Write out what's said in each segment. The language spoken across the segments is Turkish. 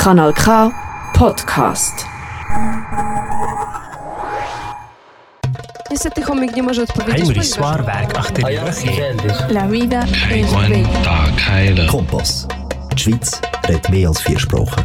Kanal K Podcast. Niestety chomik nie może odpowiedzieć. Heinrich achter ihrer Kehr. La vida es bella. Kompass. Die Schweiz redet mehr als vier Sprachen.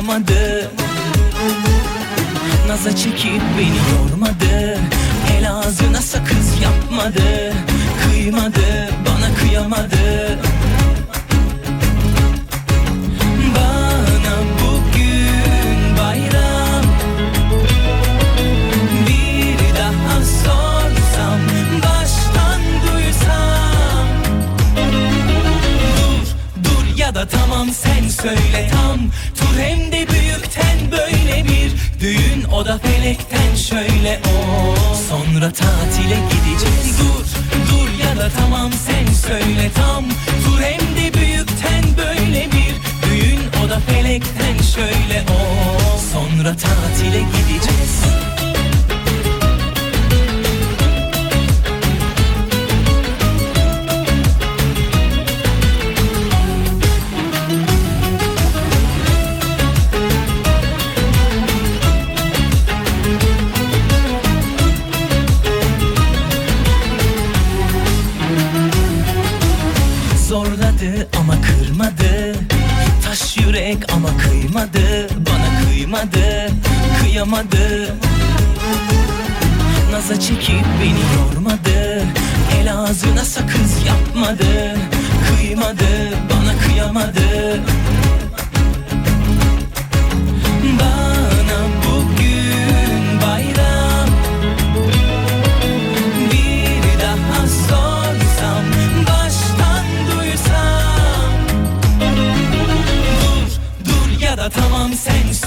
Kıyamadı Naza çekip beni yormadı. El ağzına sakız yapmadı. Kıymadı Bana kıyamadı söyle tam. Tur hem de büyükten böyle bir Düğün. O da felekten şöyle o. Sonra tatile gideceğiz. Dur, dur ya da tamam sen söyle tam. Tur hem de büyükten böyle bir Düğün. O da felekten şöyle o. Sonra tatile gideceğiz yürek ama kıymadı Bana kıymadı Kıyamadı. Naza çekip beni yormadı El ağzına sakız yapmadı Kıymadı Bana kıyamadı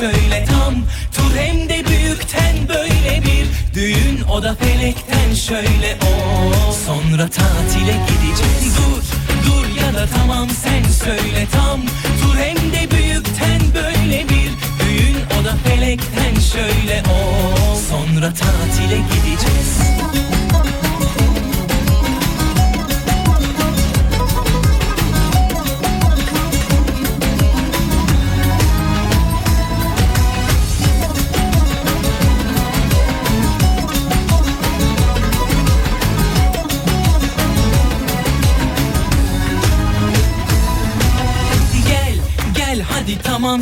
sen söyle tam Tur hem de büyükten böyle bir. Düğün o da felekten şöyle o Sonra tatile gideceğiz. Dur, dur ya da tamam sen söyle tam. Tur hem de büyükten böyle bir. Düğün o da felekten şöyle o Sonra tatile gideceğiz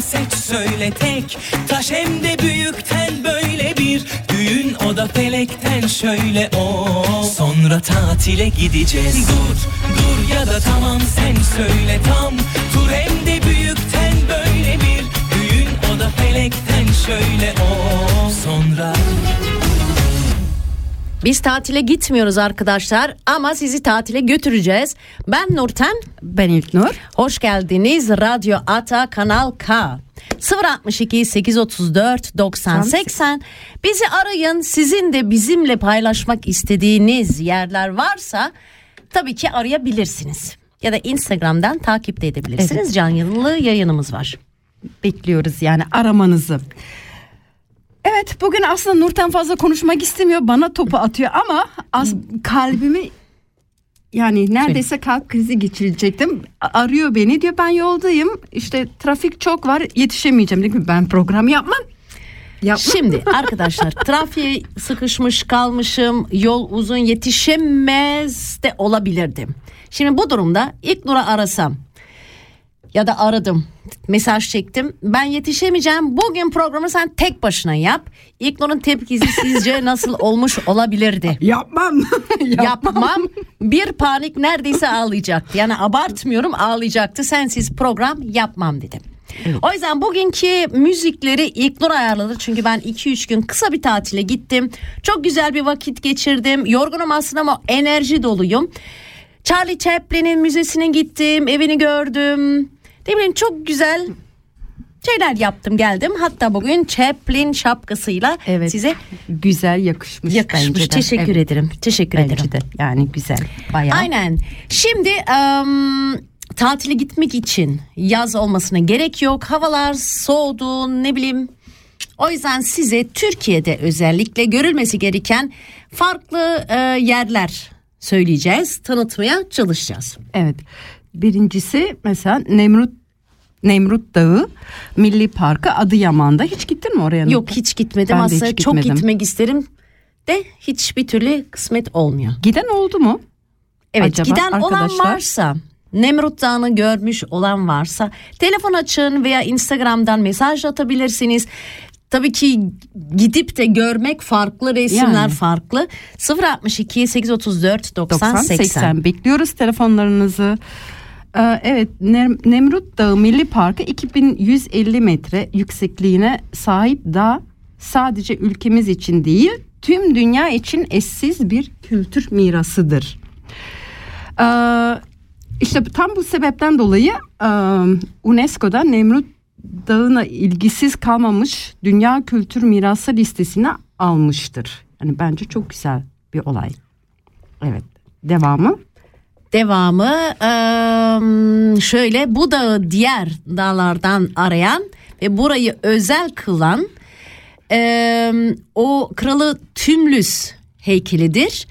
seç söyle tek. Taş hem de büyükten böyle bir Düğün o da felekten şöyle o. Sonra tatile gideceğiz. Dur dur ya da tamam sen söyle tam. Tur hem de büyükten böyle bir Düğün o da felekten şöyle o. Sonra Biz tatile gitmiyoruz arkadaşlar ama sizi tatile götüreceğiz. Ben Nurten. Ben İlknur. Hoş geldiniz Radyo Ata Kanal K. 062 834 90 80 bizi arayın sizin de bizimle paylaşmak istediğiniz yerler varsa tabii ki arayabilirsiniz ya da Instagram'dan takip de edebilirsiniz Evet. canlı yayınımız var Bekliyoruz yani aramanızı. Evet bugün aslında Nurten fazla konuşmak istemiyor. Bana topu atıyor ama az kalbimi yani neredeyse kalp krizi geçirecektim. Arıyor beni diyor ben yoldayım. İşte trafik çok var yetişemeyeceğim. Dedim ki ben program yapmam. Yapma. Şimdi arkadaşlar trafiğe sıkışmış kalmışım yol uzun yetişemez de olabilirdim. Şimdi bu durumda ilk Nur'a arasam ya da aradım mesaj çektim ben yetişemeyeceğim bugün programı sen tek başına yap. İlk Nur'un tepkisi sizce nasıl olmuş olabilirdi? Yapmam. Yapmam bir panik neredeyse ağlayacaktı yani abartmıyorum ağlayacaktı sensiz program yapmam dedim. O yüzden bugünkü müzikleri İlknur ayarladı. Çünkü ben 2-3 gün kısa bir tatile gittim. Çok güzel bir vakit geçirdim. Yorgunum aslında ama enerji doluyum. Charlie Chaplin'in müzesine gittim. Evini gördüm. Ne bileyim çok güzel şeyler yaptım geldim. Hatta bugün Chaplin şapkasıyla Evet. size Güzel yakışmış. yakışmış. bence de. Teşekkür Evet, ederim. Teşekkür Bence ederim. de yani güzel. Bayağı. Aynen. Şimdi em, tatile gitmek için yaz olmasına gerek yok. Havalar soğudu ne bileyim. O yüzden size Türkiye'de özellikle görülmesi gereken farklı e, yerler söyleyeceğiz, tanıtmaya çalışacağız. Evet. Birincisi mesela Nemrut Nemrut Dağı Milli Parkı Adıyaman'da. Hiç gittin mi oraya? Yok hiç gitmedim Ben de hiç aslında çok gitmedim. gitmek isterim de hiçbir türlü kısmet olmuyor. Giden oldu mu? Evet Acaba giden olan arkadaşlar? varsa Nemrut Dağı'nı görmüş olan varsa telefon açın veya Instagram'dan mesaj atabilirsiniz. Tabii ki gidip de görmek farklı resimler Yani. farklı. 062 834 90 90 80. 80. Bekliyoruz telefonlarınızı. Ee, evet Nem- Nemrut Dağı Milli Parkı 2150 metre yüksekliğine sahip dağ sadece ülkemiz için değil tüm dünya için eşsiz bir kültür mirasıdır. Ee, işte tam bu sebepten dolayı e, UNESCO'da Nemrut Dağı'na ilgisiz kalmamış Dünya Kültür Mirası listesine almıştır. Yani bence çok güzel bir olay. Evet. Devamı. Devamı şöyle bu dağı diğer dağlardan arayan ve burayı özel kılan o kralı Tümlüs heykelidir.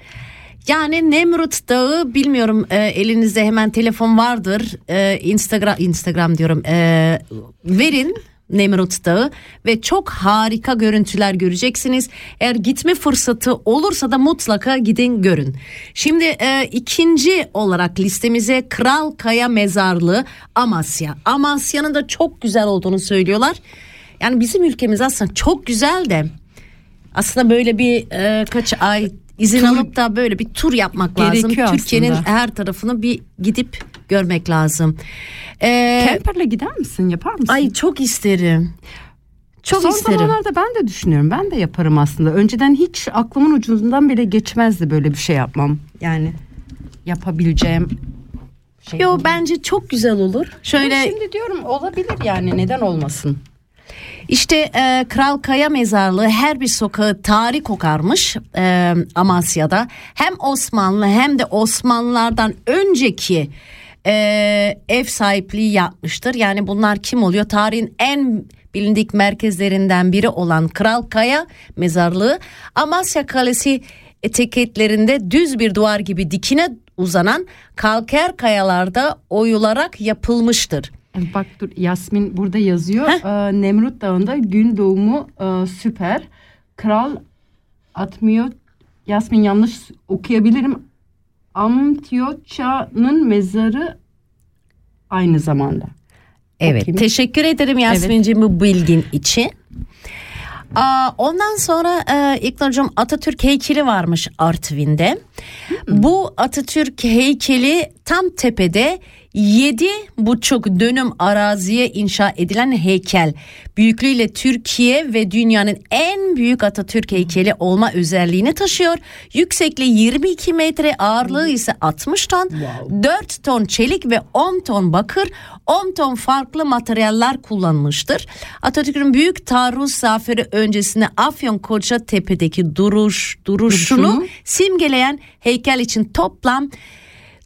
Yani Nemrut Dağı bilmiyorum e, elinizde hemen telefon vardır E, Instagram Instagram diyorum E, verin Nemrut Dağı ve çok harika görüntüler göreceksiniz. Eğer gitme fırsatı olursa da mutlaka gidin görün. Şimdi e, ikinci olarak listemize Kral Kaya Mezarlığı Amasya. Amasya'nın da çok güzel olduğunu söylüyorlar. Yani bizim ülkemiz aslında çok güzel de aslında böyle bir e, kaç ay izin alıp da böyle bir tur yapmak lazım. Türkiye'nin her tarafını bir gidip görmek lazım. E, Camper'la gider misin? Yapar mısın? ay çok isterim. Çok Son isterim. zamanlarda ben de düşünüyorum. Ben de yaparım aslında. Önceden hiç aklımın ucundan bile geçmezdi böyle bir şey yapmam. Yani yapabileceğim şey. Yo olur. bence çok güzel olur. Şöyle Ben şimdi diyorum olabilir yani neden olmasın? İşte e, Kral Kaya Mezarlığı her bir sokağı tarih kokarmış e, Amasya'da. Hem Osmanlı hem de Osmanlılardan önceki e, ev sahipliği yapmıştır. Yani bunlar kim oluyor? Tarihin en bilindik merkezlerinden biri olan Kral Kaya Mezarlığı Amasya Kalesi etiketlerinde düz bir duvar gibi dikine uzanan kalker kayalarda oyularak yapılmıştır. Bak dur Yasmin burada yazıyor. Ee, Nemrut Dağı'nda gün doğumu e, süper. Kral atmıyor. Yasmin yanlış okuyabilirim. Amtioça'nın mezarı aynı zamanda. Evet Okuyayım. teşekkür ederim Yasmin'ciğim bu bilgin için. Aa, ondan sonra e, İlknur'cum Atatürk heykeli varmış Artvin'de. Bu Atatürk heykeli tam tepede yedi buçuk dönüm araziye inşa edilen heykel. Büyüklüğüyle Türkiye ve dünyanın en büyük Atatürk heykeli olma özelliğini taşıyor. Yüksekliği 22 metre ağırlığı ise 60 ton. 4 ton çelik ve 10 ton bakır 10 ton farklı materyaller kullanılmıştır. Atatürk'ün büyük taarruz zaferi öncesinde Afyonkarahisar'tepedeki duruş duruşunu Duruşunu. simgeleyen heykel için toplam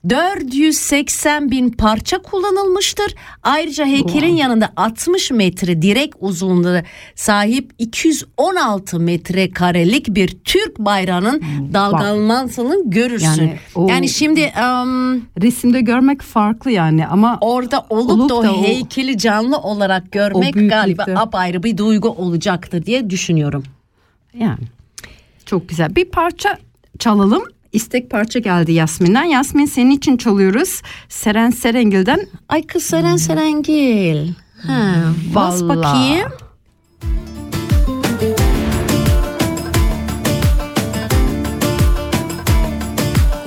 480 bin parça kullanılmıştır. Ayrıca heykelin yanında 60 metre direk uzunluğu sahip 216 metrekarelik bir Türk bayrağının dalgalanmasını görürsün. Yani Yani, o- şimdi em, Resimde görmek farklı yani ama orada olup, Olup da da o- heykeli canlı olarak görmek galiba apayrı bir duygu olacaktır diye düşünüyorum. yani çok güzel. Bir parça çalalım. İstek parça geldi Yasmin'den. Yasmin senin için çalıyoruz. Seren Serengil'den Ay kız Seren Serengil. Ha, bas bakayım.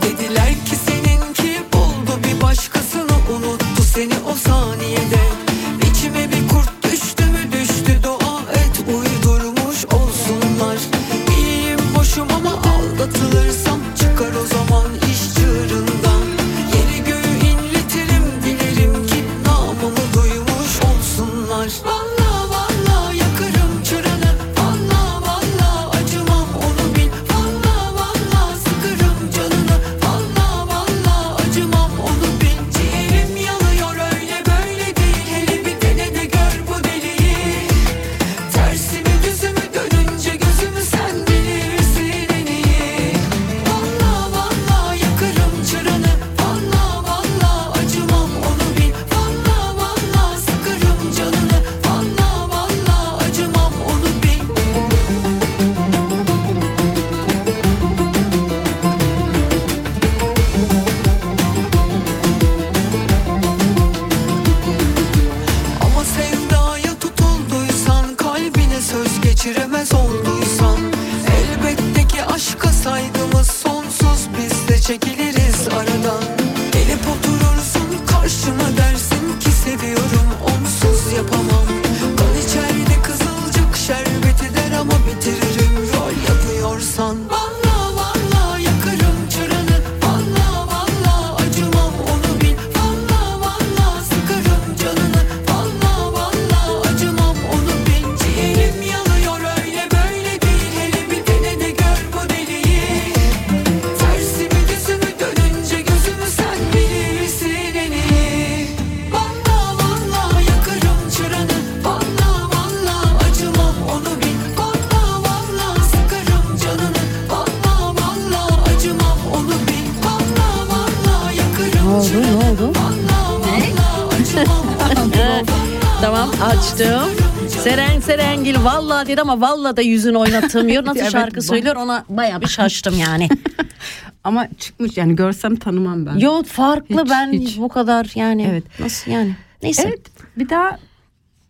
Dediler ki seninki buldu bir başkasını unuttu seni o saniyede İçime bir kurt düştü mü düştü dua et uydurmuş olsunlar İyiyim boşum ama aldatılırsam dedi ama valla da yüzünü oynatmıyor. Nasıl Evet, şarkı söylüyor ona baya bir şaştım yani. ama çıkmış yani görsem tanımam ben. Yo farklı Hiç, ben hiç. bu kadar yani. Evet. Nasıl yani? Neyse. Evet bir daha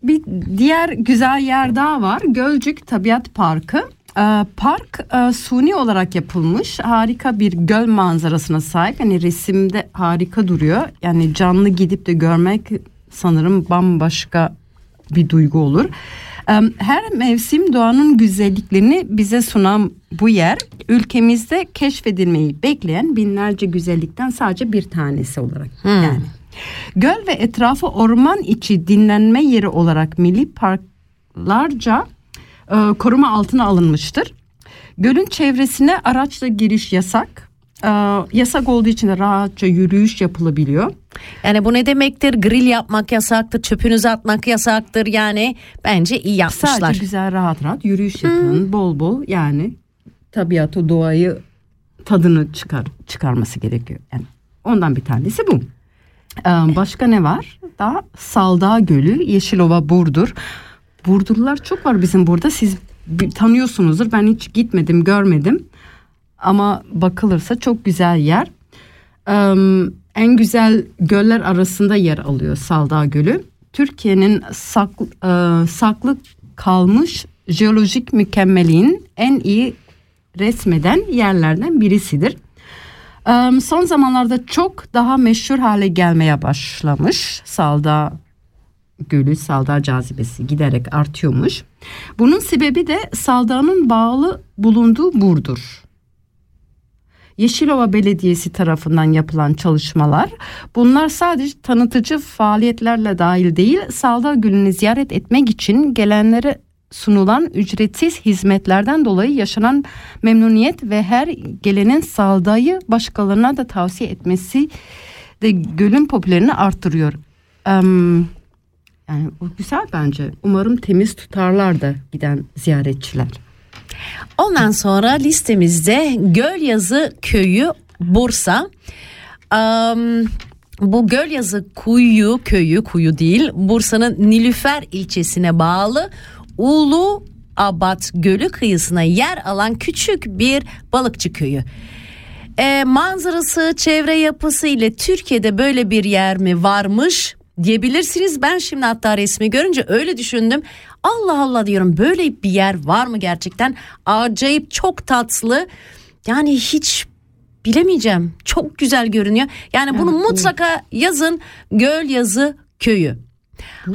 bir diğer güzel yer daha var. Gölcük Tabiat Parkı. Ee, park e, suni olarak yapılmış harika bir göl manzarasına sahip yani resimde harika duruyor yani canlı gidip de görmek sanırım bambaşka bir duygu olur her mevsim doğanın güzelliklerini bize sunan bu yer ülkemizde keşfedilmeyi bekleyen binlerce güzellikten sadece bir tanesi olarak yani Göl ve etrafı orman içi dinlenme yeri olarak milli parklarca e, koruma altına alınmıştır. Gölün çevresine araçla giriş yasak. E, yasak olduğu için de rahatça yürüyüş yapılabiliyor. Yani bu ne demektir? Grill yapmak yasaktır, çöpünüzü atmak yasaktır. Yani bence iyi yapmışlar. Sadece güzel rahat rahat yürüyüş yapın bol bol yani tabiatı doğayı tadını çıkar çıkarması gerekiyor. Yani ondan bir tanesi bu. Ee, başka ne var? Daha Saldağ Gölü, Yeşilova, Burdur. Burdurlular çok var bizim burada. Siz tanıyorsunuzdur. Ben hiç gitmedim, görmedim. Ama bakılırsa çok güzel yer. Ee, en güzel göller arasında yer alıyor Saldağ Gölü. Türkiye'nin saklı, e, saklı kalmış jeolojik mükemmelliğin en iyi resmeden yerlerden birisidir. Ee, son zamanlarda çok daha meşhur hale gelmeye başlamış. Salda Gölü, Salda cazibesi giderek artıyormuş. Bunun sebebi de Salda'nın bağlı bulunduğu Burdur. Yeşilova Belediyesi tarafından yapılan çalışmalar bunlar sadece tanıtıcı faaliyetlerle dahil değil Salda Gölü'nü ziyaret etmek için gelenlere sunulan ücretsiz hizmetlerden dolayı yaşanan memnuniyet ve her gelenin sağlayı başkalarına da tavsiye etmesi de gölün popülerini arttırıyor. Em, yani bu güzel bence. Umarım temiz tutarlar da giden ziyaretçiler. Ondan sonra listemizde Gölyazı Köyü Bursa. Am, bu Gölyazı Kuyu köyü kuyu değil Bursa'nın Nilüfer ilçesine bağlı Ulu Abat Gölü kıyısına yer alan küçük bir balıkçı köyü. E, manzarası, çevre yapısı ile Türkiye'de böyle bir yer mi varmış diyebilirsiniz. Ben şimdi hatta resmi görünce öyle düşündüm. Allah Allah diyorum böyle bir yer var mı gerçekten? Acayip çok tatlı. Yani hiç bilemeyeceğim. Çok güzel görünüyor. Yani bunu mutlaka yazın Göl Yazı Köyü.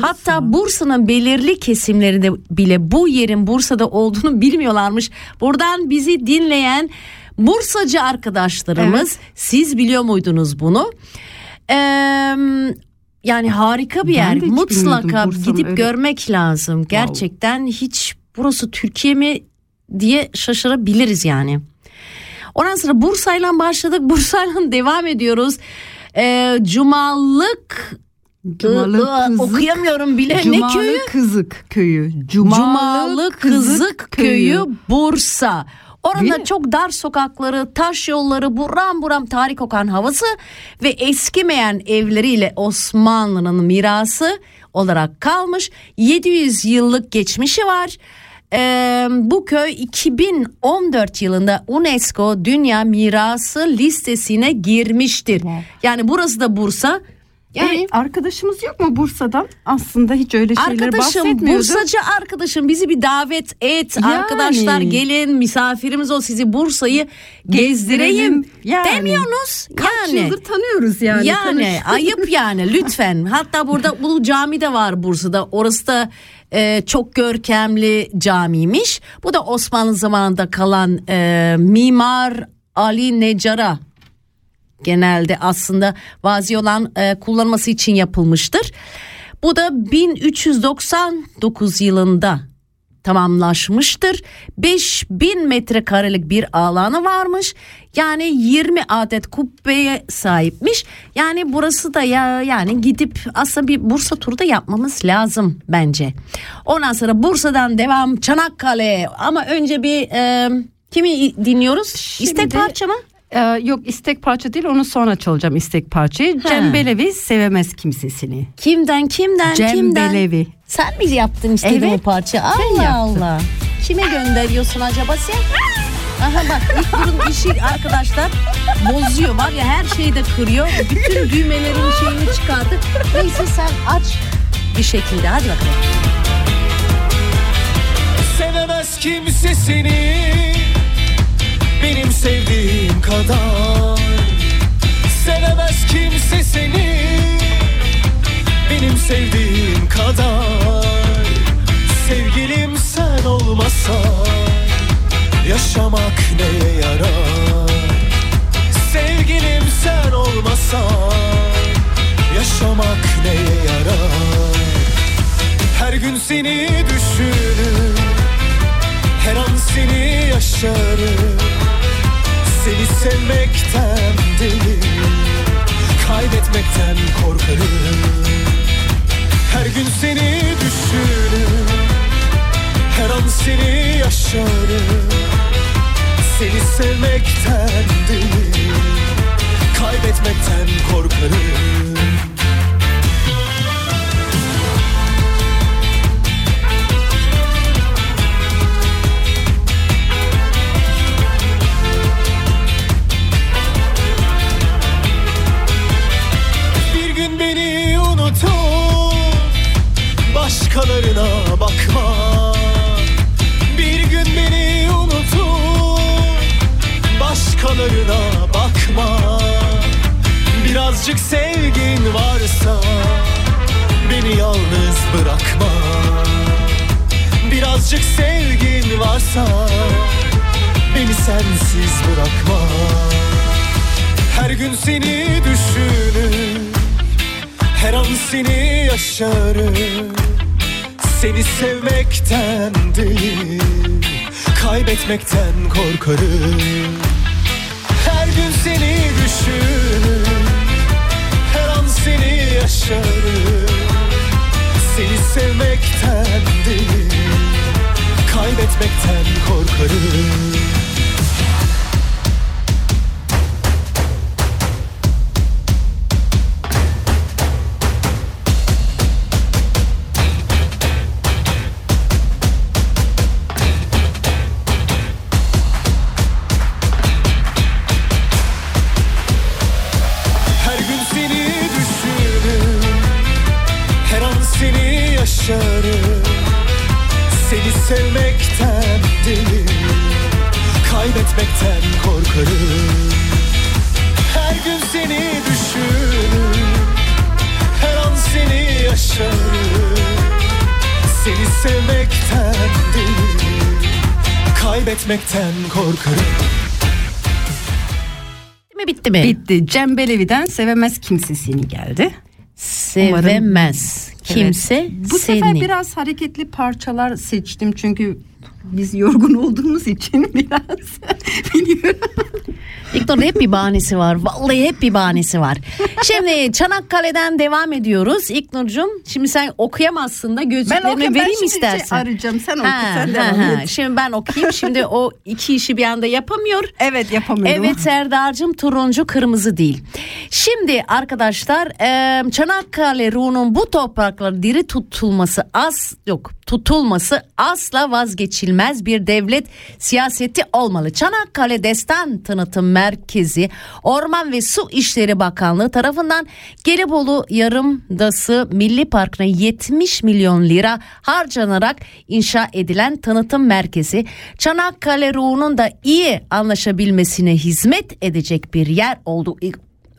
Hatta Bursa'nın belirli kesimlerinde bile bu yerin Bursa'da olduğunu bilmiyorlarmış. Buradan bizi dinleyen Bursacı arkadaşlarımız siz biliyor muydunuz bunu? Ee, yani harika bir Ben yer. Mutlaka gidip öyle- görmek lazım. Gerçekten hiç burası Türkiye mi diye şaşırabiliriz yani. Ondan sonra Bursa'yla başladık. Bursa'yla devam ediyoruz. Ee, Cumalık Cumalı Iı, Kızık- okuyamıyorum bile. Cumalı ne köyü? Kızık köyü. Cumalı Kızık Köyü Bursa. Mi? çok dar sokakları, taş yolları, buram buram tarih kokan havası ve eskimeyen evleriyle Osmanlı'nın mirası olarak kalmış. 700 yıllık geçmişi var. Ee, bu köy 2014 yılında UNESCO Dünya Mirası listesine girmiştir. Yani burası da Bursa. Yani Yani arkadaşımız yok mu Bursa'dan? Aslında hiç öyle Arkadaşım bahsetmiyordu. Bursacı arkadaşım bizi bir davet et Yani. arkadaşlar gelin misafirimiz ol sizi Bursa'yı gezdireyim Yani. demiyorsunuz Kaç yani. yıldır tanıyoruz yani. Yani tanıştık. ayıp yani lütfen. Hatta burada Ulu Cami de var Bursa'da. Orası da e, çok görkemli camiymiş. Bu da Osmanlı zamanında kalan e, Mimar Ali Necara genelde aslında vazi olan e, kullanması için yapılmıştır. Bu da 1399 yılında tamamlaşmıştır. 5000 metrekarelik bir alanı varmış. Yani 20 adet kubbeye sahipmiş. Yani burası da ya yani gidip aslında bir Bursa turu da yapmamız lazım bence. Ondan sonra Bursa'dan devam Çanakkale ama önce bir e, kimi dinliyoruz? İstek Şimdi- parça mı? Ee, yok istek parça değil onu sonra çalacağım istek parçayı. Cem Belevi sevemez kimsesini. Kimden kimden Cem kimden? Belevi. Sen mi yaptın istediğin Evet, o parça? Allah. Allah. Kime gönderiyorsun acaba sen? Aha bak ilk bunun işi arkadaşlar bozuyor var ya her şeyi de kırıyor. Bütün düğmelerin şeyini çıkardı. Neyse sen aç bir şekilde hadi bakalım. Sevemez kimse seni Benim sevdiğim kadar. Sevemez kimse seni Benim sevdiğim kadar. Sevgilim sen olmasan Yaşamak neye yarar? Sevgilim sen olmasan Yaşamak neye yarar? Her gün seni düşünür Her an seni yaşarım sevmekten deli Kaybetmekten korkarım. Her gün seni düşünür Her an seni yaşarım. Seni sevmekten deli Kaybetmekten korkarım başkalarına bakma. Bir gün beni unutup başkalarına bakma. Birazcık sevgin varsa beni yalnız bırakma. Birazcık sevgin varsa beni sensiz bırakma. Her gün seni düşünür Her an seni yaşarım Seni sevmekten değil Kaybetmekten korkarım. Her gün seni düşün Her an seni yaşarım. Seni sevmekten değil Kaybetmekten korkarım Bitti. Cem Belevi'den sevemez kimse seni geldi. Sevemez kimse Bu seni. sefer biraz hareketli parçalar seçtim çünkü biz yorgun olduğumuz için biraz biliyorum. İlknur'un hep bir bahanesi var. Vallahi hep bir bahanesi var. Şimdi Çanakkale'den devam ediyoruz. İlknur'cum şimdi sen okuyamazsın da gözlüklerini okuyayım, ben vereyim şimdi istersen. şey arayacağım, sen oku, Ha, sen devam ha. et. Şimdi ben okuyayım. Şimdi o iki işi bir anda yapamıyor. Evet yapamıyorum. Evet Serdar'cığım turuncu kırmızı değil. Şimdi arkadaşlar Çanakkale Rum'un bu toprakları diri tutulması az yok tutulması asla vazgeçilmez bir devlet siyaseti olmalı. Çanakkale Destan Tanıtım Merkezi Orman ve Su İşleri Bakanlığı tarafından Gelibolu Yarımdası Milli Parkı'na 70 milyon lira harcanarak inşa edilen tanıtım merkezi Çanakkale Rum'un da iyi anlaşabilmesine hizmet edecek bir yer oldu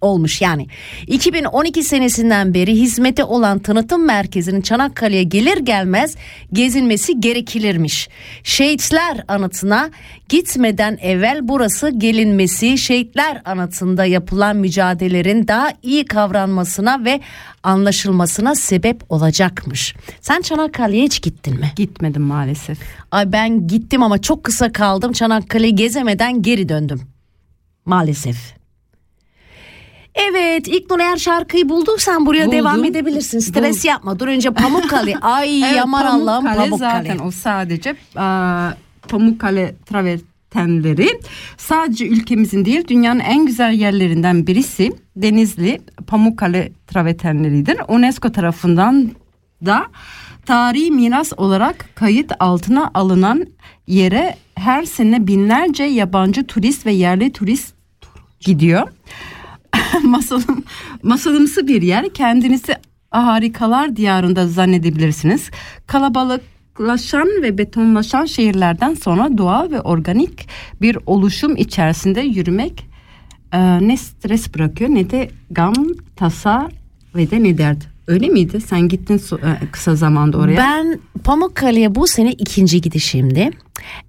olmuş yani. 2012 senesinden beri hizmete olan tanıtım merkezinin Çanakkale'ye gelir gelmez gezilmesi gerekilirmiş. Şehitler anıtına gitmeden evvel burası gelinmesi şehitler anıtında yapılan mücadelelerin daha iyi kavranmasına ve anlaşılmasına sebep olacakmış. Sen Çanakkale'ye hiç gittin mi? Gitmedim maalesef. Ay ben gittim ama çok kısa kaldım. Çanakkale'yi gezemeden geri döndüm. Maalesef. Evet İlknur eğer şarkıyı bulduysan buraya Buldum. devam edebilirsin. Stres Bul- yapma. Dur önce Pamukkale. Ay Evet, aman Allah'ım Pamukkale zaten o sadece aa, Pamukkale travertenleri sadece ülkemizin değil dünyanın en güzel yerlerinden birisi Denizli Pamukkale travertenleridir. UNESCO tarafından da tarihi miras olarak kayıt altına alınan yere her sene binlerce yabancı turist ve yerli turist gidiyor. Masalım, masalımsı bir yer. Kendinizi harikalar diyarında zannedebilirsiniz. Kalabalıklaşan ve betonlaşan şehirlerden sonra doğa ve organik bir oluşum içerisinde yürümek e, ne stres bırakıyor ne de gam, tasa ve de ne dert. Öyle miydi? Sen gittin e, kısa zamanda oraya. Ben Pamukkale'ye bu sene ikinci gidişimdi.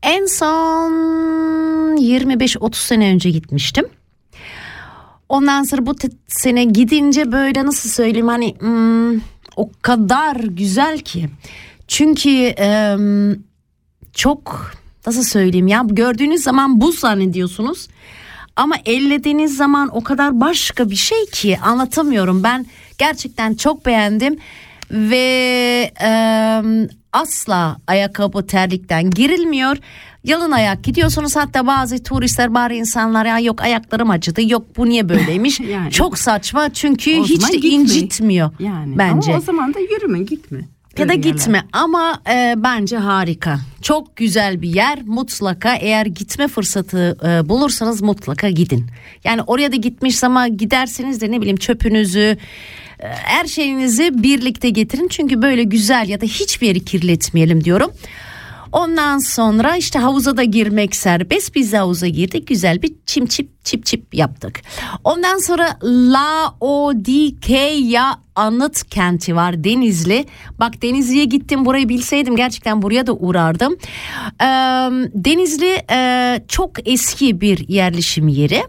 En son 25-30 sene önce gitmiştim. Ondan sonra bu sene gidince böyle nasıl söyleyeyim hani hmm, o kadar güzel ki. Çünkü em, çok nasıl söyleyeyim ya gördüğünüz zaman buz zannediyorsunuz. Ama ellediğiniz zaman o kadar başka bir şey ki anlatamıyorum. Ben gerçekten çok beğendim ve em, asla ayakkabı terlikten girilmiyor. Yalın ayak gidiyorsunuz hatta bazı turistler bari insanlar ya yok ayaklarım acıdı yok bu niye böyleymiş. Yani. Çok saçma çünkü O hiç de gitmeyin. incitmiyor yani. bence. Ama o zaman da yürüme gitme. Ya da gitme ama e, bence harika. Çok güzel bir yer. Mutlaka eğer gitme fırsatı e, bulursanız mutlaka gidin. Yani oraya da gitmiş zaman giderseniz de ne bileyim çöpünüzü e, her şeyinizi birlikte getirin. Çünkü böyle güzel ya da hiçbir yeri kirletmeyelim diyorum. Ondan sonra işte havuza da girmek serbest. Biz de havuza girdik. Güzel bir çim çip çip çip yaptık. Ondan sonra La Odikeya anıt kenti var Denizli. Bak Denizli'ye gittim burayı bilseydim gerçekten buraya da uğrardım. Ee, Denizli e, çok eski bir yerleşim yeri.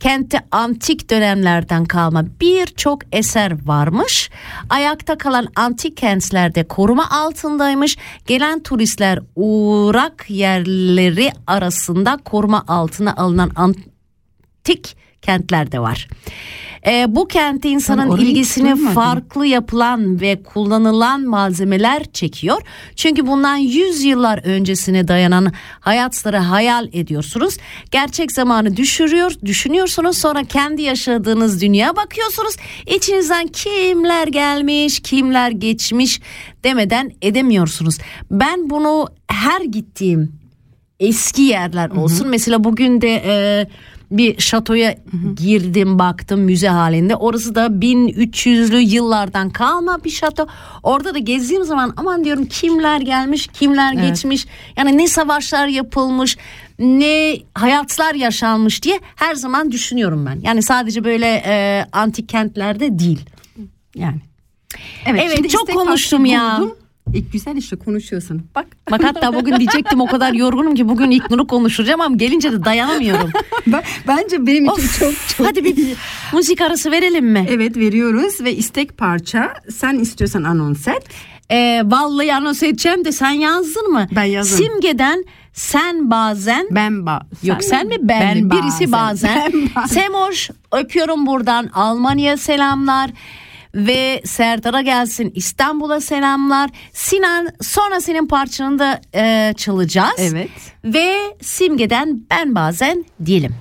Kentte antik dönemlerden kalma birçok eser varmış. Ayakta kalan antik kentlerde koruma altındaymış. Gelen turistler uğrak yerleri arasında koruma altına alınan antik kentler de var. Ee, bu kentte insanın ilgisini farklı yapılan ve kullanılan malzemeler çekiyor. Çünkü bundan 100 yıllar öncesine dayanan hayatları hayal ediyorsunuz. Gerçek zamanı düşürüyor, düşünüyorsunuz. Sonra kendi yaşadığınız dünya bakıyorsunuz. İçinizden kimler gelmiş, kimler geçmiş demeden edemiyorsunuz. Ben bunu her gittiğim eski yerler olsun. Mesela bugün de e, bir şatoya girdim baktım müze halinde. Orası da 1300'lü yıllardan kalma bir şato. Orada da gezdiğim zaman aman diyorum kimler gelmiş, kimler geçmiş. Yani ne savaşlar yapılmış, ne hayatlar yaşanmış diye her zaman düşünüyorum ben. Yani sadece böyle e, antik kentlerde değil. Yani. Evet, Evet, çok konuştum ya. buldum. E, güzel işte konuşuyorsun. Bak. Bak hatta bugün diyecektim o kadar yorgunum ki bugün İlknur'u konuşacağım ama gelince de dayanamıyorum. Ben- Bence benim için Of, çok çok Hadi bir müzik arası verelim mi? Evet veriyoruz ve istek parça sen istiyorsan anons et. Ee, vallahi anons edeceğim de sen yazdın mı? Ben yazdım. Simge'den sen bazen Ben ba Yok sen mi ben, mi? Birisi bazen. Ben bazen. Semoş öpüyorum buradan Almanya selamlar. Ve Serdar'a gelsin İstanbul'a selamlar. Sinan sonra senin parçanı da e, çalacağız. Evet. Ve Simge'den ben bazen diyelim.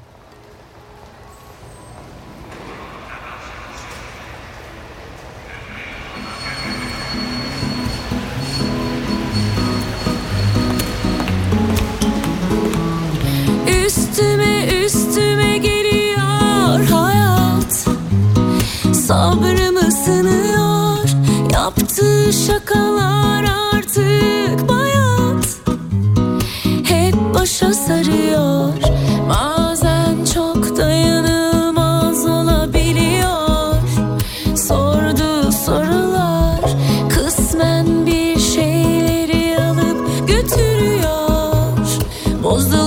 Üstüme üstüme geliyor hayat Sabrımı sınıyor Yaptığı şakalar artık bayat. Hep başa sarıyor. Bazen çok dayanılmaz olabiliyor. Sorduğu sorular. Kısmen bir şeyleri alıp götürüyor. Bozuluyor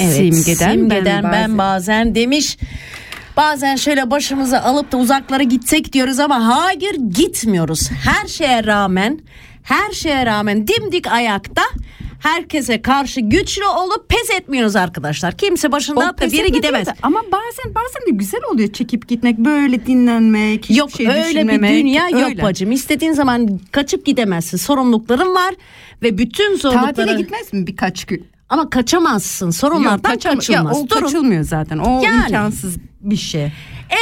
Evet, Simgeden, simgeden ben, ben bazen... demiş. Bazen şöyle başımızı alıp da uzaklara gitsek diyoruz ama hayır gitmiyoruz. Her şeye rağmen, her şeye rağmen dimdik ayakta herkese karşı güçlü olup pes etmiyoruz arkadaşlar. Kimse başında bir yere gidemez. de Ama bazen bazen de güzel oluyor çekip gitmek böyle dinlenmek. Yok şey öyle bir dünya yok öyle. bacım. İstediğin zaman kaçıp gidemezsin. Sorumlulukların var ve bütün sorumlulukları... Tatile gitmez mi birkaç gün? Ama kaçamazsın. Sorunlardan Yok, kaçam- kaçılmaz. Ya, o Durun. kaçılmıyor zaten. O Yani. imkansız bir şey.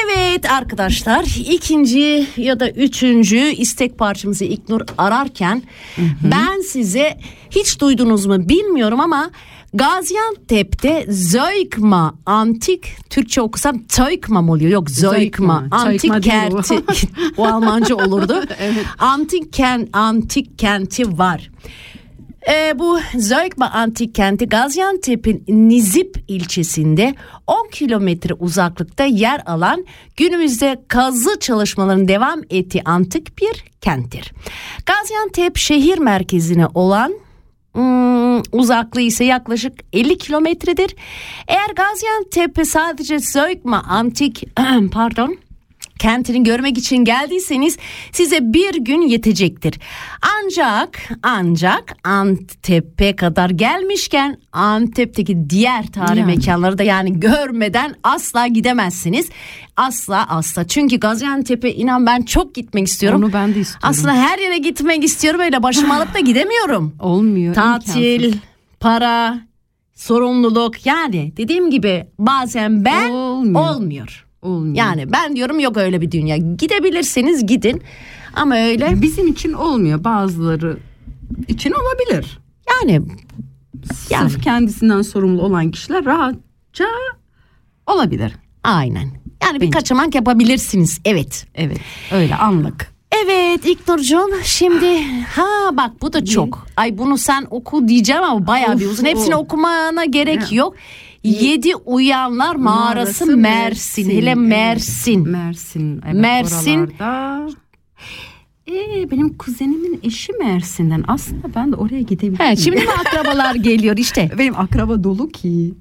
Evet arkadaşlar ikinci ya da üçüncü istek parçamızı İknur ararken ben size hiç duydunuz mu bilmiyorum ama Gaziantep'te Zoykma antik Türkçe okusam Zoykma mı oluyor? Yok Zoykma Zoykma, antik değil o. kenti o Almanca olurdu. Antik kent antik kenti var. Ee, bu Zoykma Antik Kenti Gaziantep'in Nizip ilçesinde 10 kilometre uzaklıkta yer alan günümüzde kazı çalışmalarının devam ettiği antik bir kenttir. Gaziantep şehir merkezine olan Hmm, uzaklığı ise yaklaşık 50 kilometredir. Eğer Gaziantep'e sadece Zoykma antik pardon kentini görmek için geldiyseniz size bir gün yetecektir. Ancak ancak Antep'e kadar gelmişken Antep'teki diğer tarihi Yani. mekanları da yani görmeden asla gidemezsiniz. Asla asla. Çünkü Gaziantep'e inan ben çok gitmek istiyorum. Onu ben de istiyorum. Aslında her yere gitmek istiyorum öyle başıma alıp da gidemiyorum. Olmuyor. Tatil, imkansız. para, sorumluluk yani dediğim gibi bazen ben Olmuyor. olmuyor. Olmuyor. Yani ben diyorum yok öyle bir dünya. Gidebilirseniz gidin ama öyle bizim için olmuyor. Bazıları için olabilir. yani yani Sırf kendisinden sorumlu olan kişiler rahatça olabilir. aynen. Yani bir kaçamak yapabilirsiniz. Evet. Evet. Öyle anlık. Evet İknurcuğum şimdi ha bak bu da çok. Ay bunu sen oku diyeceğim ama bayağı bir Of, uzun. Hepsini of. okumana gerek yok. Yedi Uyanlar Mağarası, Mağarası Mersin. Mersin, Hele. Mersin. Mersin. Evet, Mersin. oralarda. Ee, benim kuzenimin eşi Mersin'den. Aslında ben de oraya gidebilirim. He, şimdi mi akrabalar geliyor işte. benim akraba dolu ki.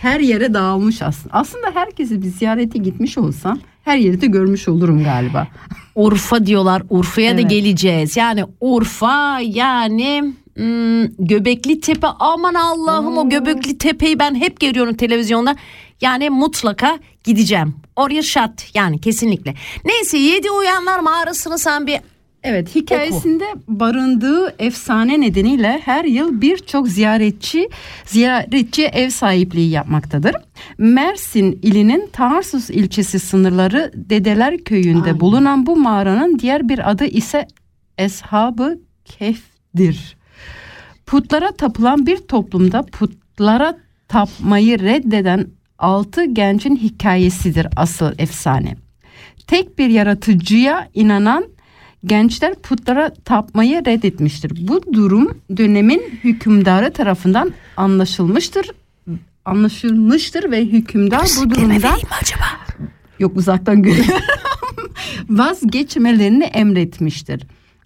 Her yere dağılmış aslında. Aslında herkesi bir ziyarete gitmiş olsam her yeri de görmüş olurum galiba. Urfa diyorlar. Urfa'ya da Evet. geleceğiz. Yani Urfa yani hmm, Göbekli Tepe aman Allah'ım o Göbekli Tepe'yi ben hep görüyorum televizyonda. Yani mutlaka gideceğim. Oraya şart yani kesinlikle. Neyse Yedi Uyanlar Mağarası'nı sen bir Evet hikayesinde barındığı efsane nedeniyle her yıl birçok ziyaretçi ziyaretçi ev sahipliği yapmaktadır. Mersin ilinin Tarsus ilçesi sınırları Dedeler köyünde bulunan bu mağaranın diğer bir adı ise Eshabı Kehf'dir. Putlara tapılan bir toplumda putlara tapmayı reddeden altı gencin hikayesidir asıl efsane. Tek bir yaratıcıya inanan gençler putlara tapmayı reddetmiştir. Bu durum dönemin hükümdarı tarafından anlaşılmıştır. Anlaşılmıştır ve hükümdar bu durumdan acaba? yok uzaktan görüyorum vazgeçmelerini emretmiştir.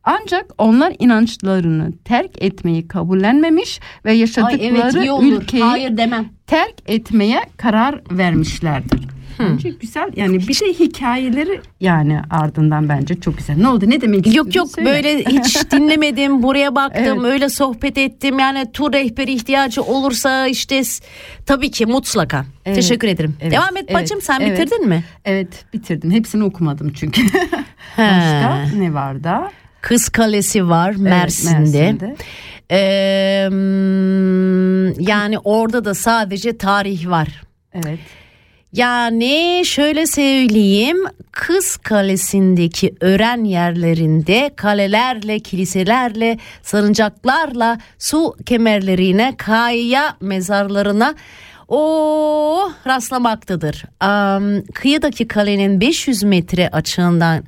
Ancak onlar inançlarını terk etmeyi kabullenmemiş ve Ay yaşadıkları evet iyi olur. ülkeyi Hayır demem. terk etmeye karar vermişlerdir. Bence güzel yani bir de hikayeleri yani ardından bence çok güzel. Ne oldu ne demek Yok istedin? yok Söyle. böyle hiç dinlemedim buraya baktım Evet. öyle sohbet ettim yani tur rehberi ihtiyacı olursa işte tabii ki mutlaka Evet, teşekkür ederim evet, devam et evet, bacım sen evet. bitirdin mi Evet bitirdim hepsini okumadım çünkü. Başka ne var da? Kız Kalesi var Evet, Mersin'de, Mersin'de. Ee, yani orada da sadece tarih var Evet. Yani şöyle söyleyeyim Kız Kalesi'ndeki öğren yerlerinde kalelerle, kiliselerle, sarıncaklarla, su kemerlerine, kaya mezarlarına o rastlamaktadır. Am, kıyıdaki kalenin 500 metre açığından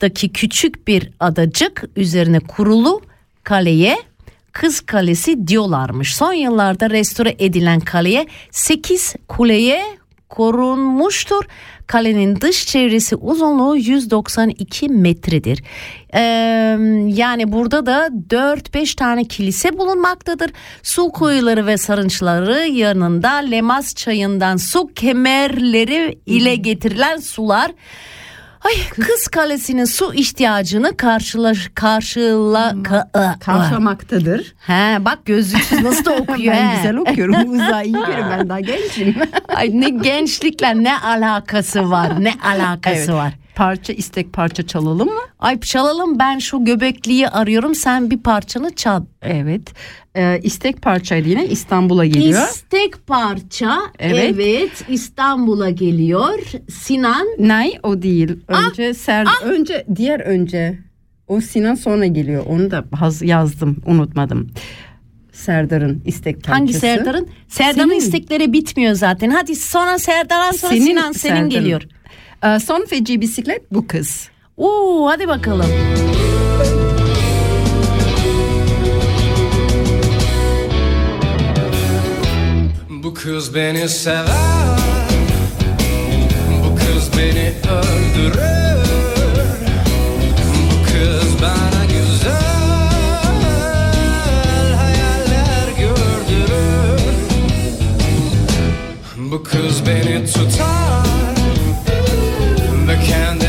daki küçük bir adacık üzerine kurulu kaleye Kız Kalesi diyorlarmış. Son yıllarda restore edilen kaleye 8 kuleye korunmuştur. Kalenin dış çevresi uzunluğu 192 metredir. Ee, yani burada da 4-5 tane kilise bulunmaktadır. Su kuyuları ve sarınçları yanında Lemas çayından su kemerleri ile getirilen sular Ay Kız Kalesi'nin su ihtiyacını karşıla karşıla ka- ı- Karşılamaktadır. He bak gözlüksüz nasıl da okuyor ben he. güzel okuyorum. Uzay iyi görüyorum ben daha gençim. Ay ne gençlikle ne alakası var ne alakası Evet. var. Parça istek parça çalalım mı? Ay çalalım ben şu göbekliği arıyorum sen bir parçanı çal. Evet. Ee, istek parçaydı yine İstanbul'a geliyor. İstek parça evet. Evet. İstanbul'a geliyor. Sinan Nay o değil. Önce Ser önce diğer önce. O Sinan sonra geliyor. Onu da yazdım, unutmadım. Serdar'ın istek parçası. hangi Serdar'ın? Serdar'ın Senin. istekleri bitmiyor zaten. Hadi sonra Serdar'dan sonra Senin, Sinan senin Serdar'ın. geliyor. Ee, son feci bisiklet bu kız. Oo hadi bakalım. Bu kız beni sever Bu kız beni öldürür. Bu kız bana güzel hayaller gördürür. Bu kız beni tutar Ve kendine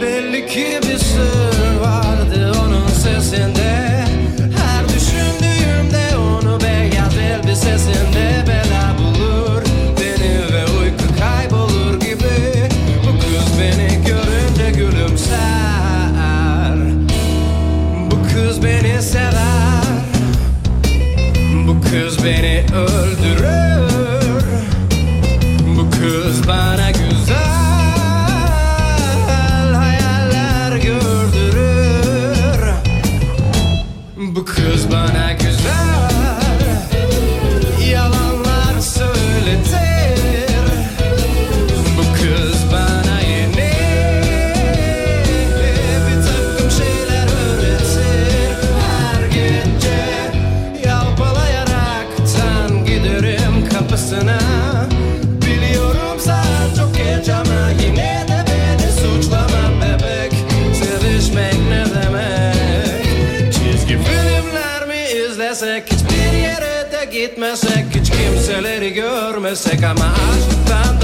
Belli ki bir sır vardı onun sesinde seca, mais tanto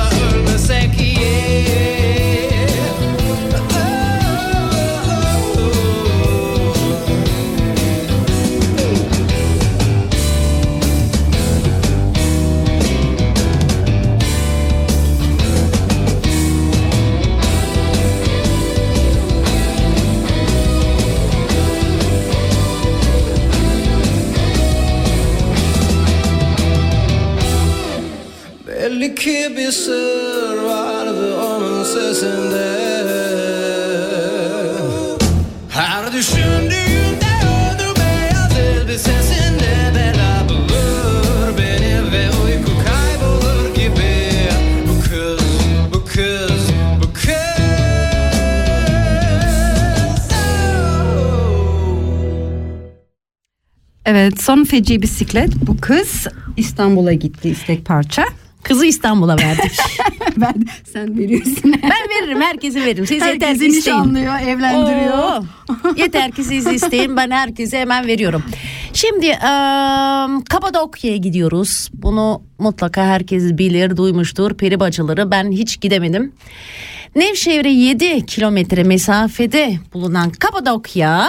sır vardı onun sesinde. Her düşündüğümde Evet son feci bisiklet. Bu kız İstanbul'a gitti istek parça. Kızı İstanbul'a verdik. ben sen veriyorsun. ben veririm herkese veririm. Siz yeter Herkesi ki isteyin. nişanlıyor, evlendiriyor. Oo, yeter ki siz isteyin ben herkese hemen veriyorum. Şimdi eee, Kapadokya'ya gidiyoruz. Bunu mutlaka herkes bilir, duymuştur. Peri bacıları ben hiç gidemedim. Nevşehir'e 7 kilometre mesafede bulunan Kapadokya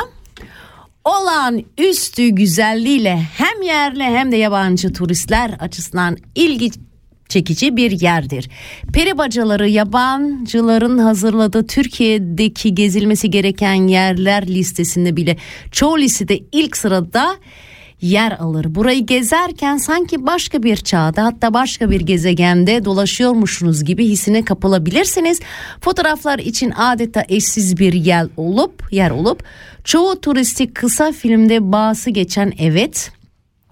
olan üstü güzelliğiyle hem yerli hem de yabancı turistler açısından ilgi çekici bir yerdir. Peri bacaları yabancıların hazırladığı Türkiye'deki gezilmesi gereken yerler listesinde bile çoğu listede ilk sırada yer alır. Burayı gezerken sanki başka bir çağda hatta başka bir gezegende dolaşıyormuşsunuz gibi hissine kapılabilirsiniz. Fotoğraflar için adeta eşsiz bir yer olup yer olup çoğu turistik kısa filmde bağısı geçen evet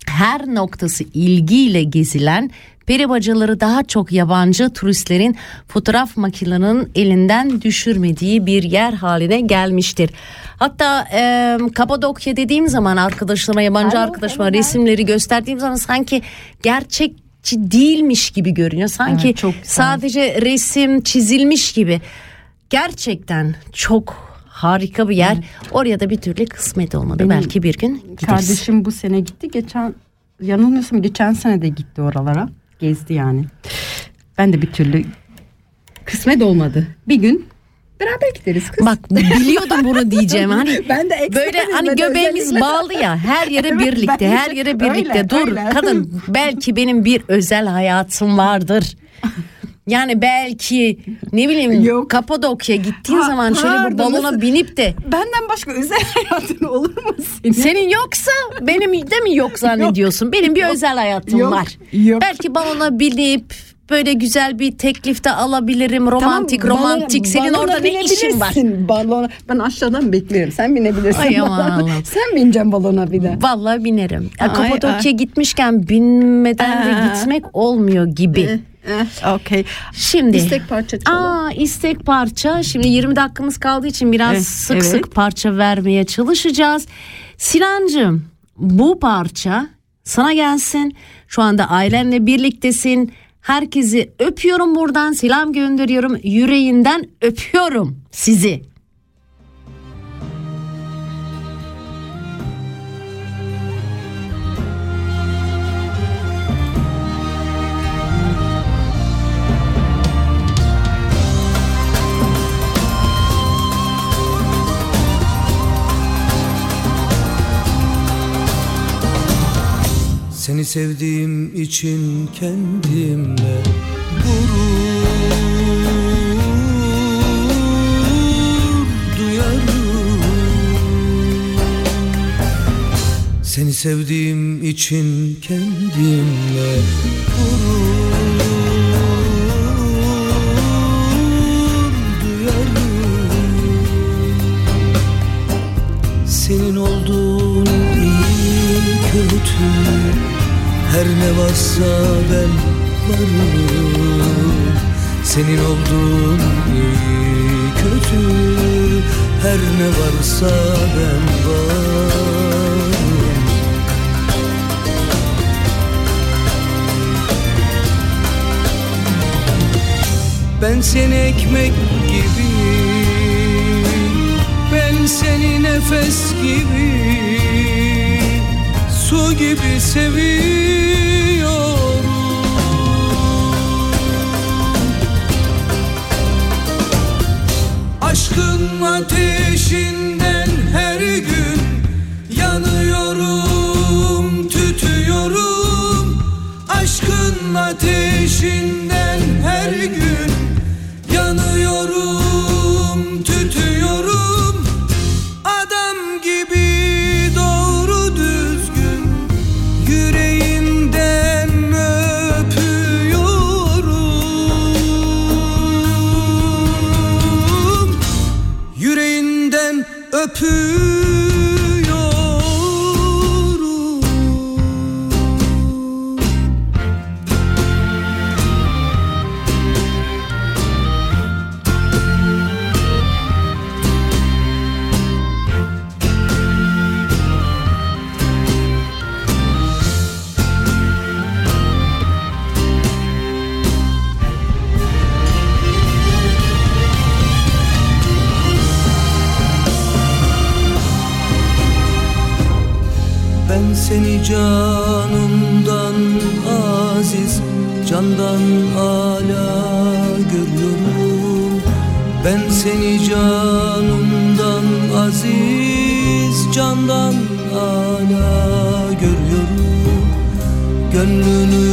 her noktası ilgiyle gezilen peri bacaları daha çok yabancı turistlerin fotoğraf makinelerinin elinden düşürmediği bir yer haline gelmiştir. Hatta e, Kapadokya dediğim zaman arkadaşlarıma yabancı arkadaşlarıma resimleri gösterdiğim zaman sanki gerçekçi değilmiş gibi görünüyor. Sanki Evet, çok güzel. sadece resim çizilmiş gibi. Gerçekten çok harika bir yer. Oraya da bir türlü kısmet olmadı. Benim Belki bir gün gideriz. Kardeşim bu sene gitti. Geçen yanılmıyorsam geçen sene de gitti oralara. Gezdi yani. Ben de bir türlü kısmet olmadı. Bir gün beraber gideriz kız. Bak biliyordum bunu diyeceğim. Hani Ben de böyle hani göbeğimiz özellikle- bağlı ya her yere birlikte her yere birlikte öyle, dur öyle. kadın belki benim bir özel hayatım vardır. Yani belki ne bileyim Yok. Kapadokya gittiğin Ha, zaman şöyle bir balona nasıl- binip de Benden başka özel hayatın olur mu senin? senin yoksa benim de mi yok zannediyorsun? Benim bir Yok. özel hayatım Yok. var. Yok. Belki balona binip böyle güzel bir teklifte alabilirim romantik Tamam, romantik. Senin orada ne işin var? Balona. Ben aşağıdan beklerim. Sen binebilirsin. Ay aman. Sen bineceksin balona bir de. Vallahi binerim. Ya, Ay, Kapadokya gitmişken binmeden de gitmek olmuyor gibi. Eh, Okey. Şimdi İstek parça çalalım. Aa istek parça. Şimdi 20 dakikamız kaldığı için biraz Evet, sık evet. sık parça vermeye çalışacağız. Sinancığım bu parça sana gelsin. Şu anda ailenle birliktesin. Herkesi öpüyorum buradan. Selam gönderiyorum. Yüreğinden öpüyorum sizi. Seni sevdiğim için kendimle gurur duyarım. Seni sevdiğim için kendimle gurur varsa ben varım. Senin olduğun iyi kötü Her ne varsa ben varım. Ben seni ekmek gibi Ben seni nefes gibi Su gibi seviyorum ateşinden her gün Yanıyorum, tütüyorum. Aşkın ateşinden her gün seni canımdan aziz Candan ala görüyorum. Ben seni canımdan aziz Candan ala görüyorum. Gönlünün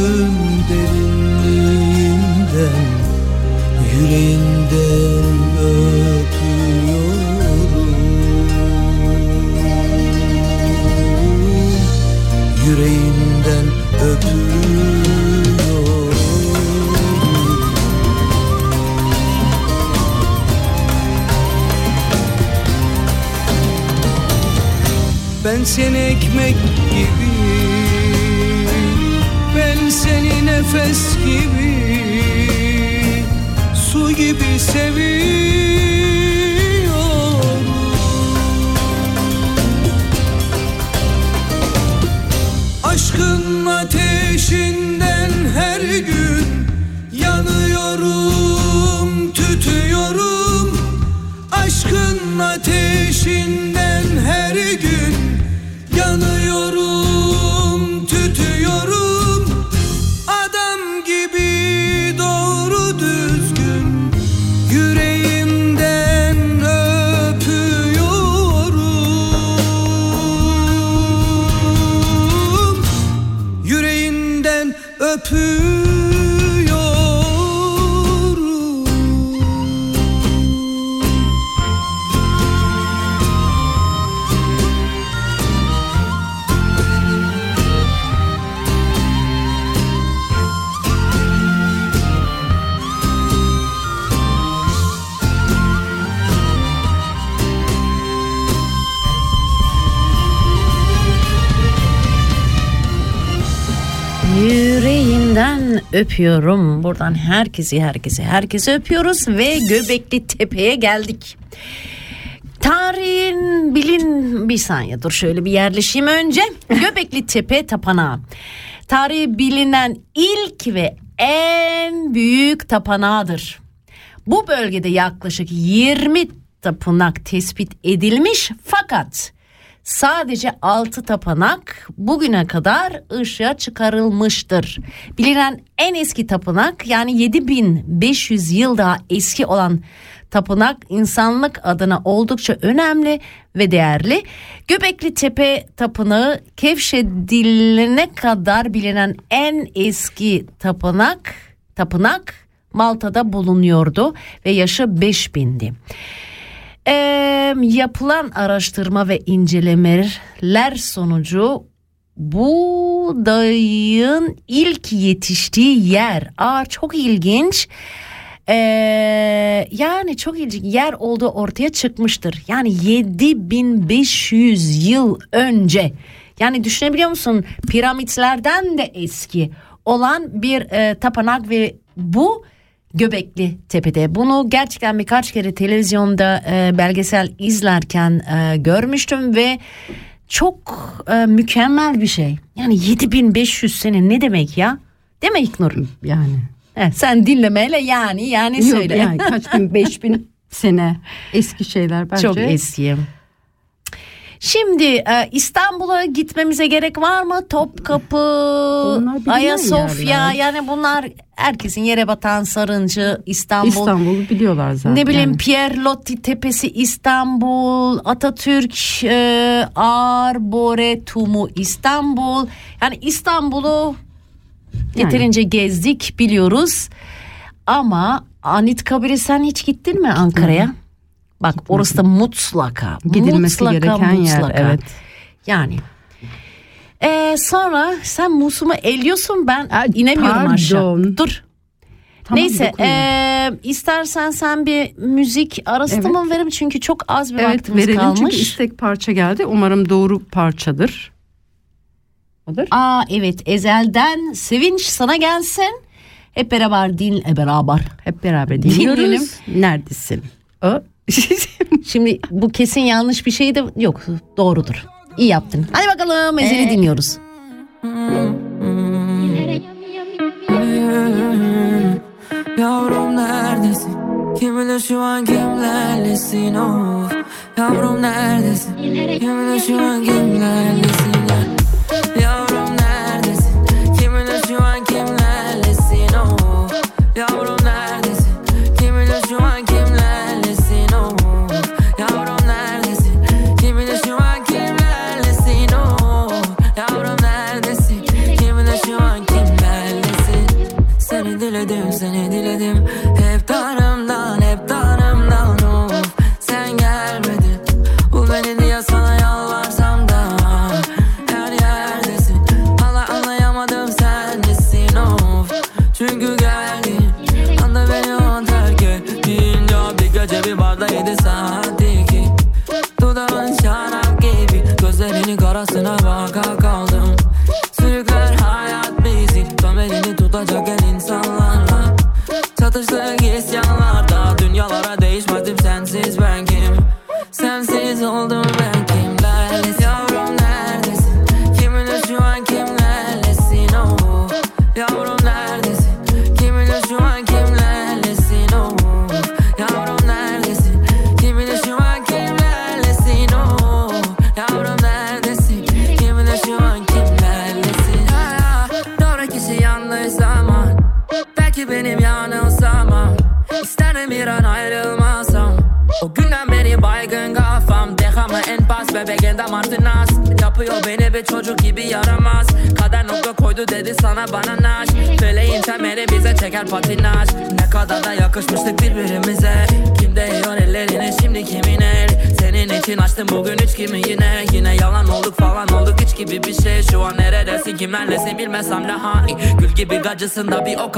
seni ekmek gibi Ben seni nefes gibi Su gibi seviyorum öpüyorum. Buradan herkesi herkesi herkesi öpüyoruz ve Göbekli Tepe'ye geldik. Tarihin bilin bir saniye dur şöyle bir yerleşeyim önce. Göbekli Tepe Tapınağı. Tarihi bilinen ilk ve en büyük tapınağıdır. Bu bölgede yaklaşık 20 tapınak tespit edilmiş fakat sadece 6 tapınak bugüne kadar ışığa çıkarılmıştır. Bilinen en eski tapınak yani 7500 yıl daha eski olan tapınak insanlık adına oldukça önemli ve değerli. Göbekli Tepe Tapınağı keşfedilene kadar bilinen en eski tapınak tapınak Malta'da bulunuyordu ve yaşı 5000'di. Ee, yapılan araştırma ve incelemeler sonucu bu dayın ilk yetiştiği yer. Aa çok ilginç. Ee, yani çok ilginç yer olduğu ortaya çıkmıştır. Yani 7500 yıl önce. Yani düşünebiliyor musun? Piramitlerden de eski olan bir e, tapınak ve bu Göbekli Tepe'de. Bunu gerçekten birkaç kere televizyonda e, belgesel izlerken e, görmüştüm ve çok e, mükemmel bir şey. Yani 7500 sene ne demek ya? Değil mi İknur? Yani. He, sen dinlemeyle yani yani Yok söyle. yani kaç bin beş bin sene eski şeyler bence. Çok eski. Şimdi e, İstanbul'a gitmemize gerek var mı? Topkapı, Ayasofya yerler. yani bunlar herkesin yere batan Sarıncı, İstanbul. İstanbul'u biliyorlar zaten. Ne bileyim Yani. Pierre Loti Tepesi İstanbul, Atatürk e, Arboretumu İstanbul. Yani İstanbul'u yeterince gezdik biliyoruz. Ama Anıtkabir'e sen hiç gittin mi Ankara'ya? Bak orası da mutlaka. Gidilmesi mutlaka, gereken yer, mutlaka. evet. Yani. Ee, sonra sen Musum'u eliyorsun ben Ay, inemiyorum aşağı. pardon. Dur. Tamam, Neyse ee, istersen sen bir müzik arası Evet. mı verim çünkü çok az bir Evet vaktimiz verelim kalmış. çünkü istek parça geldi. Umarım doğru parçadır. Odur. Aa evet Ezel'den Sevinç sana gelsin. Hep beraber dinle beraber. Hep beraber dinliyoruz. Dinleyelim. Neredesin? O. Şimdi bu kesin yanlış bir şey de yok doğrudur. İyi yaptın. Hadi bakalım Ezel'i Ee, dinliyoruz. Yavrum neredesin? Kim bilir şu an kimlerlesin of Yavrum neredesin? Kim bilir şu an kimlerlesin ya Yavrum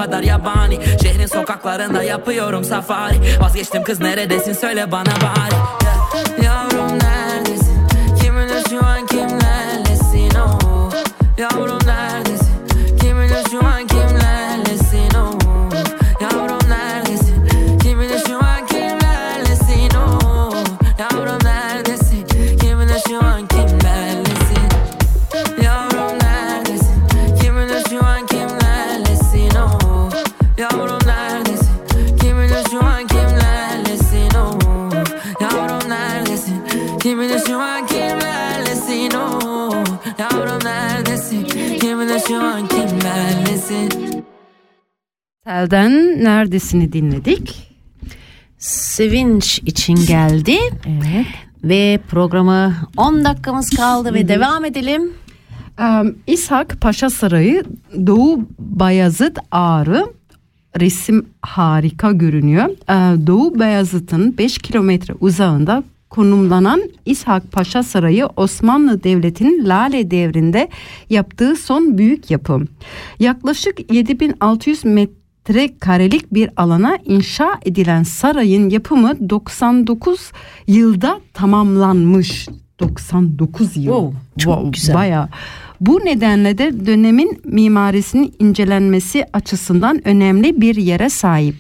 kadar yabani. Şehrin sokaklarında yapıyorum safari. Vazgeçtim kız neredesin söyle bana bari Telden neredesini dinledik. Sevinç için geldi. Evet. Ve programı 10 dakikamız kaldı ve devam edelim. Em, İshak Paşa Sarayı Doğu Bayazıt Ağrı resim harika görünüyor. Ee, Doğu Bayazıt'ın 5 kilometre uzağında konumlanan İshak Paşa Sarayı Osmanlı Devleti'nin Lale devrinde yaptığı son büyük yapım. Yaklaşık 7600 metrekarelik bir alana inşa edilen sarayın yapımı 99 yılda tamamlanmış. 99 yıl. Wow, çok güzel. Bayağı. Bu nedenle de dönemin mimarisinin incelenmesi açısından önemli bir yere sahip.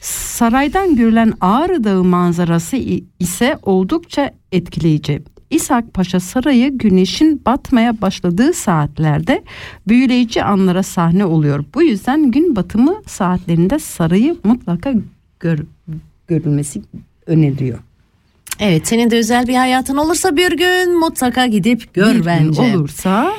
Saraydan görülen Ağrı Dağı manzarası ise oldukça etkileyici. İshak Paşa Sarayı güneşin batmaya başladığı saatlerde büyüleyici anlara sahne oluyor. Bu yüzden gün batımı saatlerinde sarayı mutlaka gör, görülmesi öneriliyor. Evet senin de özel bir hayatın olursa bir gün mutlaka gidip gör Bir gün bence. olursa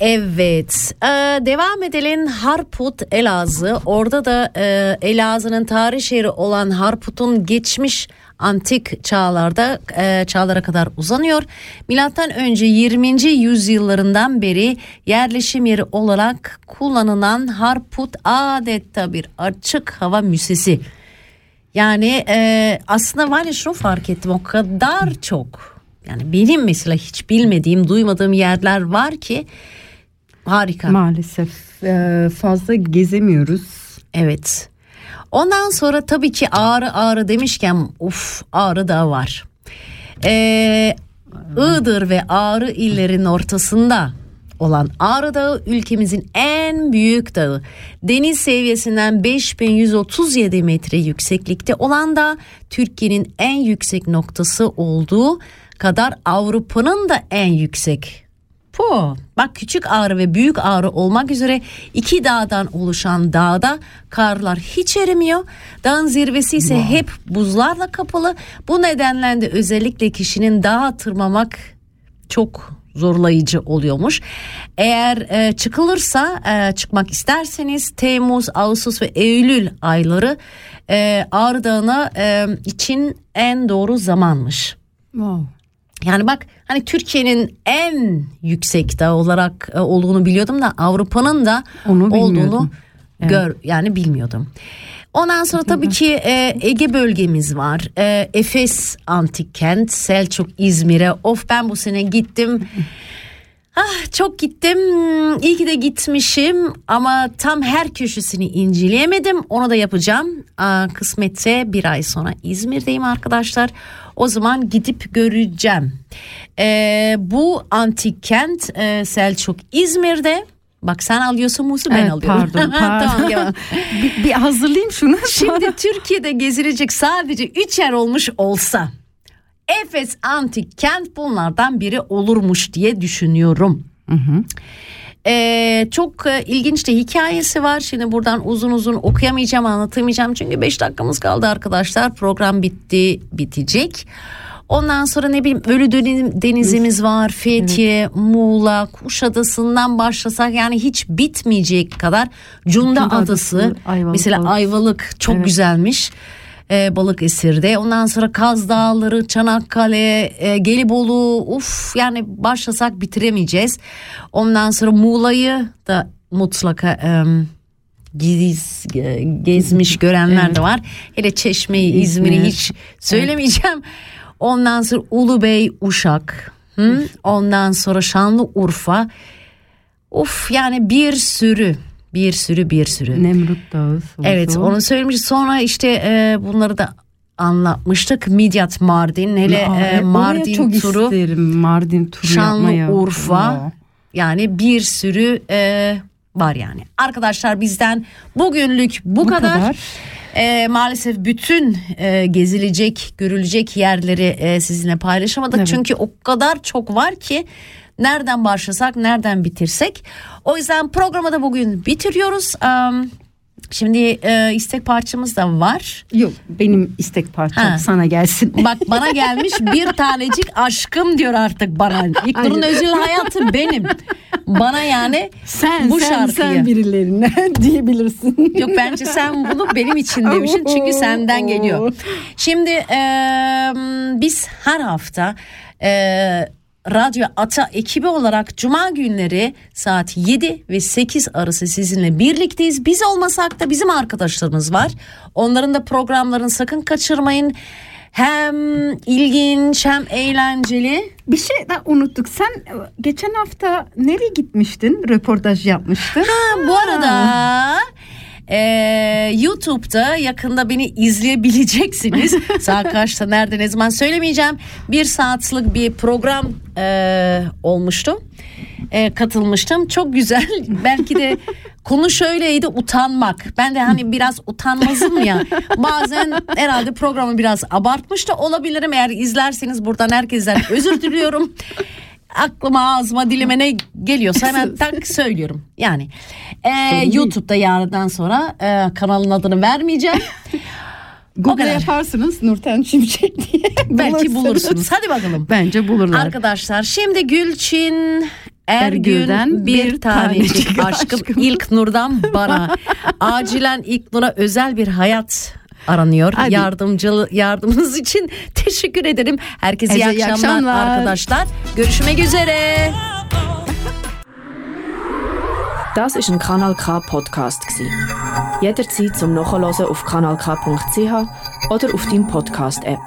Evet ee, devam edelim Harput Elazığ orada da e, Elazığ'ın tarih şehri olan Harput'un geçmiş antik çağlarda e, çağlara kadar uzanıyor. Milattan önce 20. yüzyıllarından beri yerleşim yeri olarak kullanılan Harput adeta bir açık hava müzesi. Yani e, aslında var ya şunu fark ettim o kadar çok yani benim mesela hiç bilmediğim duymadığım yerler var ki harika. maalesef e, fazla gezemiyoruz. Evet. Ondan sonra tabii ki Ağrı Ağrı demişken uf Ağrı da var. Ee, Iğdır ve Ağrı illerinin ortasında olan Ağrı Dağı ülkemizin en büyük dağı. Deniz seviyesinden 5137 metre yükseklikte olan da Türkiye'nin en yüksek noktası olduğu kadar Avrupa'nın da en yüksek Po. Bak küçük ağrı ve büyük ağrı olmak üzere iki dağdan oluşan dağda karlar hiç erimiyor. Dağın zirvesi ise hep buzlarla kapalı. Bu nedenle de özellikle kişinin dağa tırmamak çok zorlayıcı oluyormuş. Eğer e, çıkılırsa e, çıkmak isterseniz Temmuz, Ağustos ve Eylül ayları e, Ağrı Dağı'na e, için en doğru zamanmış. Wow. Yani bak hani Türkiye'nin en yüksek dağ olarak e, olduğunu biliyordum da Avrupa'nın da Onu olduğunu bilmiyordum. Evet. gör yani bilmiyordum. Ondan sonra tabii ki e, Ege bölgemiz var. E, Efes antik kent, Selçuk, İzmir'e. Of ben bu sene gittim. Ah çok gittim. İyi ki de gitmişim ama tam her köşesini inceleyemedim. Onu da yapacağım. Aa, kısmetse bir ay sonra İzmir'deyim arkadaşlar. O zaman gidip göreceğim. Ee, bu antik kent e, Selçuk İzmir'de. Bak sen alıyorsun Musu ben Evet, alıyorum. pardon, pardon. tamam, bir, bir hazırlayayım şunu. Şimdi Türkiye'de gezilecek sadece üç yer olmuş olsa Efes antik kent bunlardan biri olurmuş diye düşünüyorum. Ee, çok e, ilginç de hikayesi var. Şimdi buradan uzun uzun okuyamayacağım, anlatamayacağım. Çünkü 5 dakikamız kaldı arkadaşlar. Program bitti, bitecek. Ondan sonra ne bileyim Ölü Deni- Denizimiz var. Fethiye, Muğla, Kuşadası'ndan başlasak yani hiç bitmeyecek kadar Cunda, Cunda Adası. Adası, Ayvalık mesela. Ayvalık çok Evet. güzelmiş. Ee, Balıkesir'de. Ondan sonra Kaz Dağları, Çanakkale, e, Gelibolu. Uf yani başlasak bitiremeyeceğiz. Ondan sonra Muğla'yı da mutlaka em, giz, ge- gezmiş görenler de var. Hele Çeşme'yi, İzmir'i İzmir. hiç söylemeyeceğim. Ondan sonra Ulubey, Uşak. Hı? Ondan sonra Şanlıurfa. Uf yani bir sürü, bir sürü, bir sürü. Nemrut Dağı. Suzu. Evet onu söylemiş. Sonra işte e, bunları da anlatmıştık. Midyat Mardin hele Aa, e, Mardin çok turu isterim Mardin turu yapmaya. Şanlıurfa Aa. yani bir sürü e, var yani. Arkadaşlar bizden bugünlük bu, Bu kadar. kadar. E, maalesef bütün e, gezilecek, görülecek yerleri e, sizinle paylaşamadık. Evet. Çünkü o kadar çok var ki nereden başlasak, nereden bitirsek. O yüzden programı da bugün bitiriyoruz. Am, Şimdi e, istek parçamız da var. Yok benim istek parçam Ha. sana gelsin. Bak bana gelmiş bir tanecik aşkım diyor artık bana. İlknur'un Aynen. özel hayatı benim. Bana yani sen bu sen, şarkıyı. sen birilerine diyebilirsin. Yok bence sen bunu benim için demişsin çünkü senden geliyor. Şimdi e, biz her hafta e, Radyo Ata ekibi olarak Cuma günleri saat 7 ve 8 arası sizinle birlikteyiz. Biz olmasak da bizim arkadaşlarımız var. Onların da programlarını sakın kaçırmayın. Hem ilginç hem eğlenceli. Bir şey daha unuttuk. Sen geçen hafta nereye gitmiştin? Röportaj yapmıştın. Ha, bu arada e, YouTube'da yakında beni izleyebileceksiniz. Saat kaçta nerede ne zaman söylemeyeceğim. Bir saatlik bir program e, olmuştu. E, katılmıştım. Çok güzel. Belki de konu şöyleydi utanmak. Ben de hani biraz utanmazım ya. Bazen herhalde programı biraz abartmış da olabilirim. Eğer izlerseniz buradan herkesten özür diliyorum. Aklıma ağzıma dilime ne geliyorsa hemen tak söylüyorum. Yani e, YouTube'da yarından sonra e, kanalın adını vermeyeceğim. Google yaparsınız Nurten Şimşek diye. Belki bulursunuz. Hadi bakalım. Bence bulurlar. Arkadaşlar şimdi Gülçin Ergül'den bir, bir tanecik tanecik aşkım aşkım. ilk nurdan bana. Acilen ilk nura özel bir hayat aranıyor. Hadi. Yardımcı yardımınız için teşekkür ederim. Herkese iyi iyi akşamlar, akşamlar. arkadaşlar. Görüşmek üzere. Das ist ein Kanal K Podcast gsi. Jederzeit zum Nachhören auf kanalk.ch oder auf deinem Podcast App.